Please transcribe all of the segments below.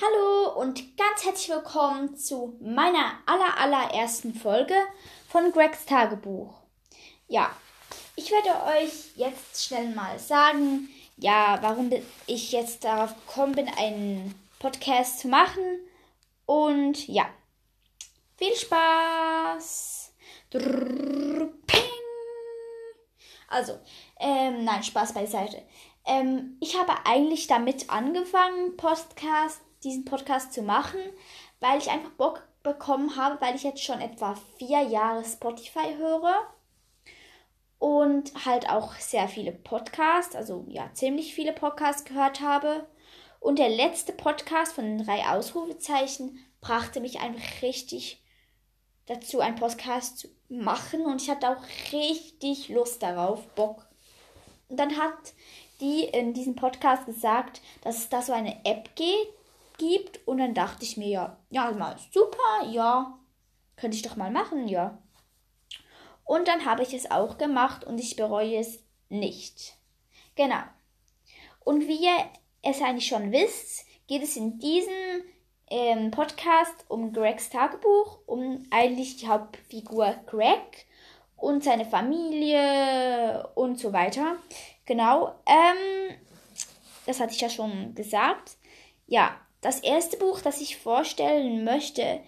Hallo und ganz herzlich willkommen zu meiner aller allerersten Folge von Gregs Tagebuch. Ja, ich werde euch jetzt schnell mal sagen, ja, warum ich jetzt darauf gekommen bin, einen Podcast zu machen. Und ja, viel Spaß. Drrr. Also, ähm, nein, Spaß beiseite. Ähm, ich habe eigentlich damit angefangen, Podcast, diesen Podcast zu machen, weil ich einfach Bock bekommen habe, weil ich jetzt schon etwa vier Jahre Spotify höre und halt auch sehr viele Podcasts, also ja, ziemlich viele Podcasts gehört habe. Und der letzte Podcast von den drei Ausrufezeichen brachte mich einfach richtig dazu, einen Podcast zu machen. Und ich hatte auch richtig Lust darauf, Bock. Und dann hat die in diesem Podcast gesagt, dass es da so eine App geht, gibt. Und dann dachte ich mir, ja, ja, mal super, ja, könnte ich doch mal machen, ja. Und dann habe ich es auch gemacht und ich bereue es nicht. Genau. Und wie ihr es eigentlich schon wisst, geht es in diesem ähm, Podcast um Gregs Tagebuch, um eigentlich die Hauptfigur Greg und seine Familie und so weiter. Genau. Ähm, das hatte ich ja schon gesagt. Ja, das erste Buch, das ich vorstellen möchte,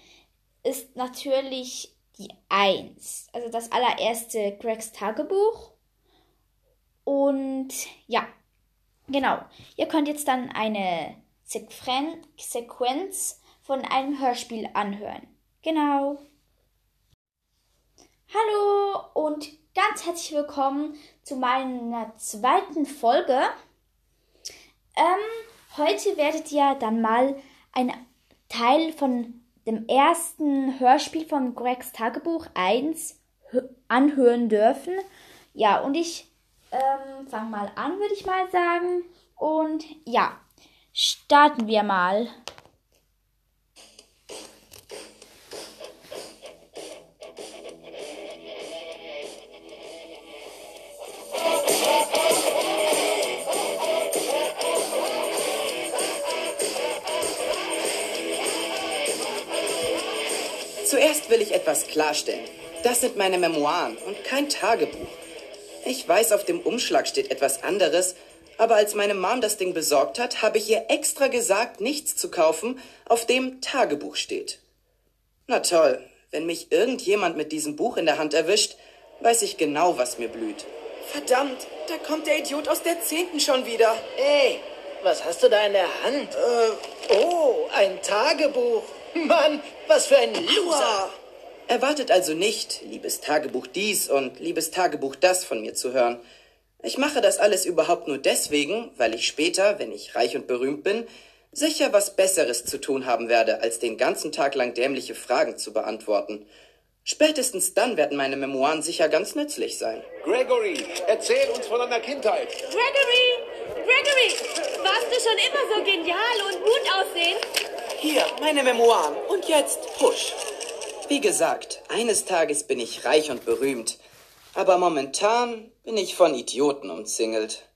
ist natürlich die 1. Also das allererste Gregs Tagebuch. Und ja, genau. Ihr könnt jetzt dann eine Sequen Sequenz von einem Hörspiel anhören. Genau. Hallo und ganz herzlich willkommen zu meiner zweiten Folge. Ähm, heute werdet ihr dann mal einen Teil von dem ersten Hörspiel von Gregs Tagebuch 1 anhören dürfen. Ja, und ich ähm, fange mal an, würde ich mal sagen. Und ja, starten wir mal. Etwas klarstellen. Das sind meine Memoiren und kein Tagebuch. Ich weiß, auf dem Umschlag steht etwas anderes, aber als meine Mom das Ding besorgt hat, habe ich ihr extra gesagt, nichts zu kaufen, auf dem Tagebuch steht. Na toll, wenn mich irgendjemand mit diesem Buch in der Hand erwischt, weiß ich genau, was mir blüht. Verdammt, da kommt der Idiot aus der Zehnten schon wieder. Ey, was hast du da in der Hand? Äh, oh, ein Tagebuch. Mann, was für ein Loser! Erwartet also nicht, liebes Tagebuch dies und liebes Tagebuch das von mir zu hören. Ich mache das alles überhaupt nur deswegen, weil ich später, wenn ich reich und berühmt bin, sicher was Besseres zu tun haben werde, als den ganzen Tag lang dämliche Fragen zu beantworten. Spätestens dann werden meine Memoiren sicher ganz nützlich sein. Gregory, erzähl uns von deiner Kindheit. Gregory! Gregory! Warst du schon immer so genial und gut aussehen? Hier, meine Memoiren. Und jetzt Push. Wie gesagt, eines Tages bin ich reich und berühmt. Aber momentan bin ich von Idioten umzingelt.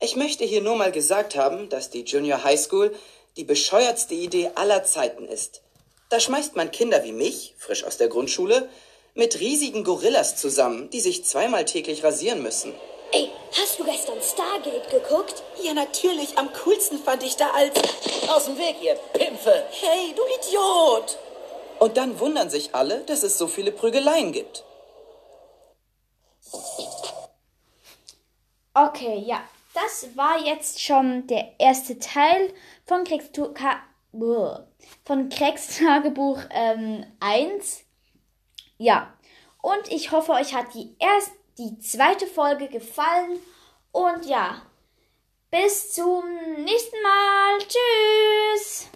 Ich möchte hier nur mal gesagt haben, dass die Junior High School die bescheuertste Idee aller Zeiten ist. Da schmeißt man Kinder wie mich, frisch aus der Grundschule, mit riesigen Gorillas zusammen, die sich zweimal täglich rasieren müssen. Ey, hast du gestern Stargate geguckt? Ja, natürlich. Am coolsten fand ich da als. Aus dem Weg, ihr Pimpfe! Hey, du Idiot! Und dann wundern sich alle, dass es so viele Prügeleien gibt. Okay, ja. Das war jetzt schon der erste Teil von Kriegstuka von Tagebuch ähm, 1. Ja. Und ich hoffe, euch hat die erste die zweite Folge gefallen. Und ja, bis zum nächsten Mal. Tschüss.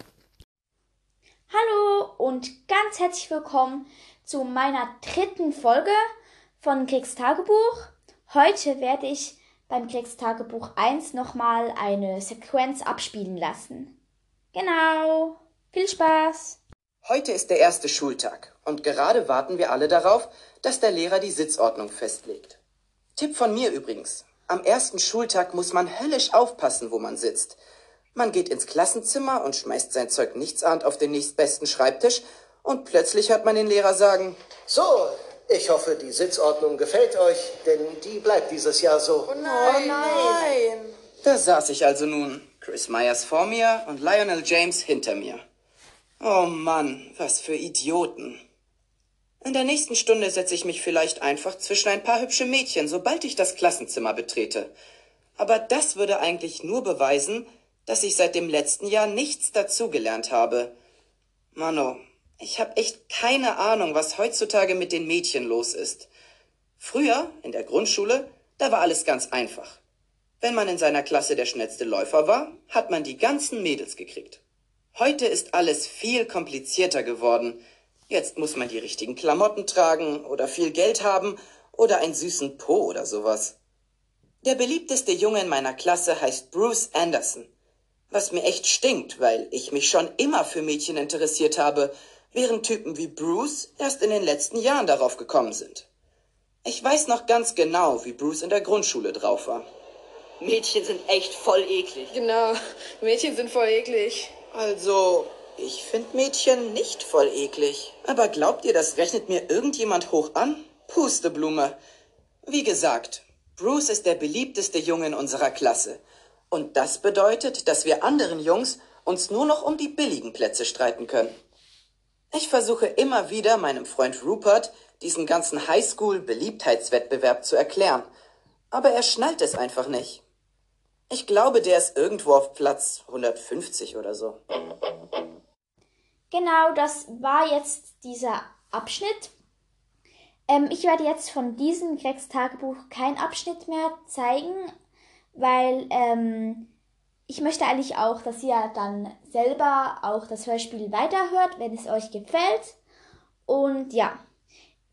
Hallo und ganz herzlich willkommen zu meiner dritten Folge von Kriegstagebuch. Heute werde ich beim Kriegstagebuch 1 nochmal eine Sequenz abspielen lassen. Genau. Viel Spaß. Heute ist der erste Schultag und gerade warten wir alle darauf, dass der Lehrer die Sitzordnung festlegt. Tipp von mir übrigens. Am ersten Schultag muss man höllisch aufpassen, wo man sitzt. Man geht ins Klassenzimmer und schmeißt sein Zeug nichtsahnd auf den nächstbesten Schreibtisch und plötzlich hört man den Lehrer sagen, So, ich hoffe, die Sitzordnung gefällt euch, denn die bleibt dieses Jahr so. Oh nein. Da saß ich also nun, Chris Myers vor mir und Lionel James hinter mir. Oh Mann, was für Idioten. In der nächsten Stunde setze ich mich vielleicht einfach zwischen ein paar hübsche Mädchen, sobald ich das Klassenzimmer betrete. Aber das würde eigentlich nur beweisen, dass ich seit dem letzten Jahr nichts dazugelernt habe. Mano, ich habe echt keine Ahnung, was heutzutage mit den Mädchen los ist. Früher, in der Grundschule, da war alles ganz einfach. Wenn man in seiner Klasse der schnellste Läufer war, hat man die ganzen Mädels gekriegt. Heute ist alles viel komplizierter geworden. Jetzt muss man die richtigen Klamotten tragen oder viel Geld haben oder einen süßen Po oder sowas. Der beliebteste Junge in meiner Klasse heißt Bruce Anderson. Was mir echt stinkt, weil ich mich schon immer für Mädchen interessiert habe, während Typen wie Bruce erst in den letzten Jahren darauf gekommen sind. Ich weiß noch ganz genau, wie Bruce in der Grundschule drauf war. Mädchen sind echt voll eklig. Genau, Mädchen sind voll eklig. Also, ich finde Mädchen nicht voll eklig. Aber glaubt ihr, das rechnet mir irgendjemand hoch an? Pusteblume. Wie gesagt, Bruce ist der beliebteste Junge in unserer Klasse. Und das bedeutet, dass wir anderen Jungs uns nur noch um die billigen Plätze streiten können. Ich versuche immer wieder meinem Freund Rupert diesen ganzen Highschool-Beliebtheitswettbewerb zu erklären, aber er schnallt es einfach nicht. Ich glaube, der ist irgendwo auf Platz 150 oder so. Genau, das war jetzt dieser Abschnitt. Ähm, ich werde jetzt von diesem Gregs Tagebuch kein Abschnitt mehr zeigen, weil ähm, ich möchte eigentlich auch, dass ihr dann selber auch das Hörspiel weiterhört, wenn es euch gefällt. Und ja,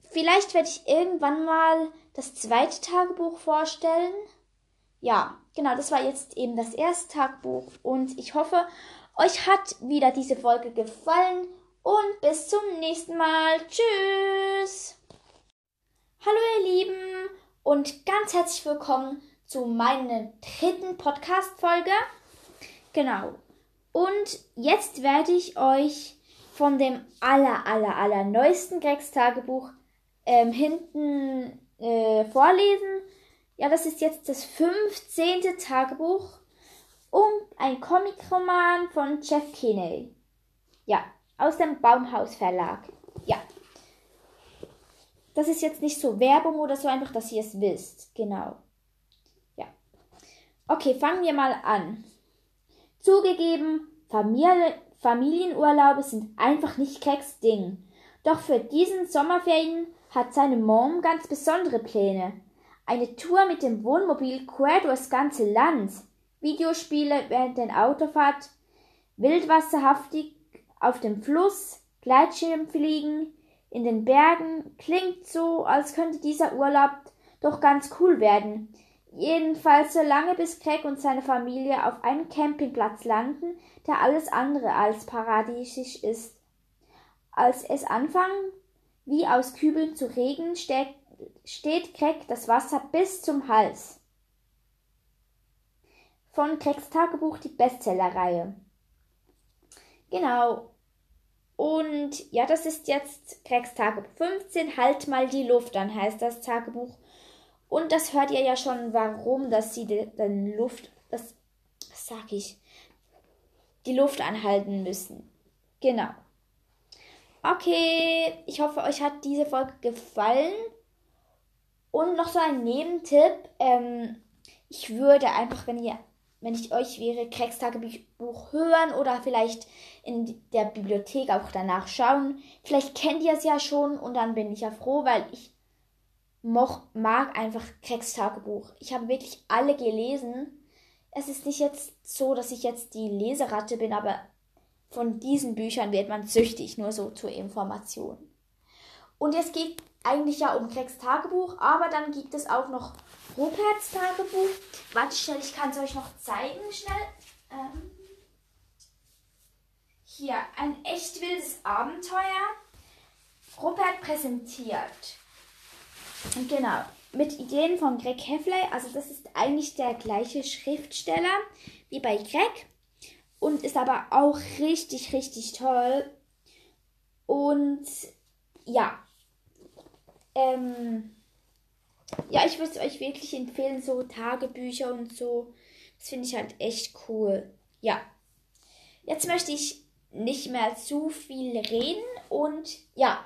vielleicht werde ich irgendwann mal das zweite Tagebuch vorstellen. Ja, genau, das war jetzt eben das erste Tagebuch und ich hoffe, euch hat wieder diese Folge gefallen und bis zum nächsten Mal. Tschüss! Hallo ihr Lieben und ganz herzlich willkommen zu meiner dritten Podcast-Folge. Genau. Und jetzt werde ich euch von dem aller, aller, aller neuesten Gregs Tagebuch ähm, hinten äh, vorlesen. Ja, das ist jetzt das 15. Tagebuch und ein Comicroman von Jeff Kinney. Ja, aus dem Baumhaus Verlag. Ja. Das ist jetzt nicht so Werbung oder so, einfach, dass ihr es wisst. Genau. Okay, fangen wir mal an. Zugegeben, Familie, Familienurlaube sind einfach nicht Keks Ding. Doch für diesen Sommerferien hat seine Mom ganz besondere Pläne. Eine Tour mit dem Wohnmobil quer durchs ganze Land. Videospiele während der Autofahrt, wildwasserhaftig auf dem Fluss, Gleitschirmfliegen in den Bergen. Klingt so, als könnte dieser Urlaub doch ganz cool werden. Jedenfalls so lange bis Craig und seine Familie auf einem Campingplatz landen, der alles andere als paradiesisch ist. Als es anfangen, wie aus Kübeln zu regnen, steht, steht Craig das Wasser bis zum Hals. Von Craigs Tagebuch die Bestsellerreihe. Genau. Und ja, das ist jetzt Craigs Tagebuch 15. Halt mal die Luft an, heißt das Tagebuch. Und das hört ihr ja schon, warum, dass sie den Luft, das, was sag ich, die Luft anhalten müssen. Genau. Okay, ich hoffe, euch hat diese Folge gefallen. Und noch so ein Nebentipp. Ähm, ich würde einfach, wenn ihr, wenn ich euch wäre, Craigs Tagebuch hören oder vielleicht in der Bibliothek auch danach schauen. Vielleicht kennt ihr es ja schon und dann bin ich ja froh, weil ich moch, mag einfach Craigs Tagebuch. Ich habe wirklich alle gelesen. Es ist nicht jetzt so, dass ich jetzt die Leseratte bin, aber von diesen Büchern wird man süchtig, nur so zur Information. Und es geht eigentlich ja um Craigs Tagebuch, aber dann gibt es auch noch Ruperts Tagebuch. Warte schnell, ich kann es euch noch zeigen, schnell. Ähm hier, ein echt wildes Abenteuer. Rupert präsentiert. Und genau, mit Ideen von Greg Heffley. Also das ist eigentlich der gleiche Schriftsteller wie bei Greg. und ist aber auch richtig, richtig toll. Und ja, ähm, ja, ich würde es euch wirklich empfehlen, so Tagebücher und so. Das finde ich halt echt cool. Ja, jetzt möchte ich nicht mehr zu viel reden und ja,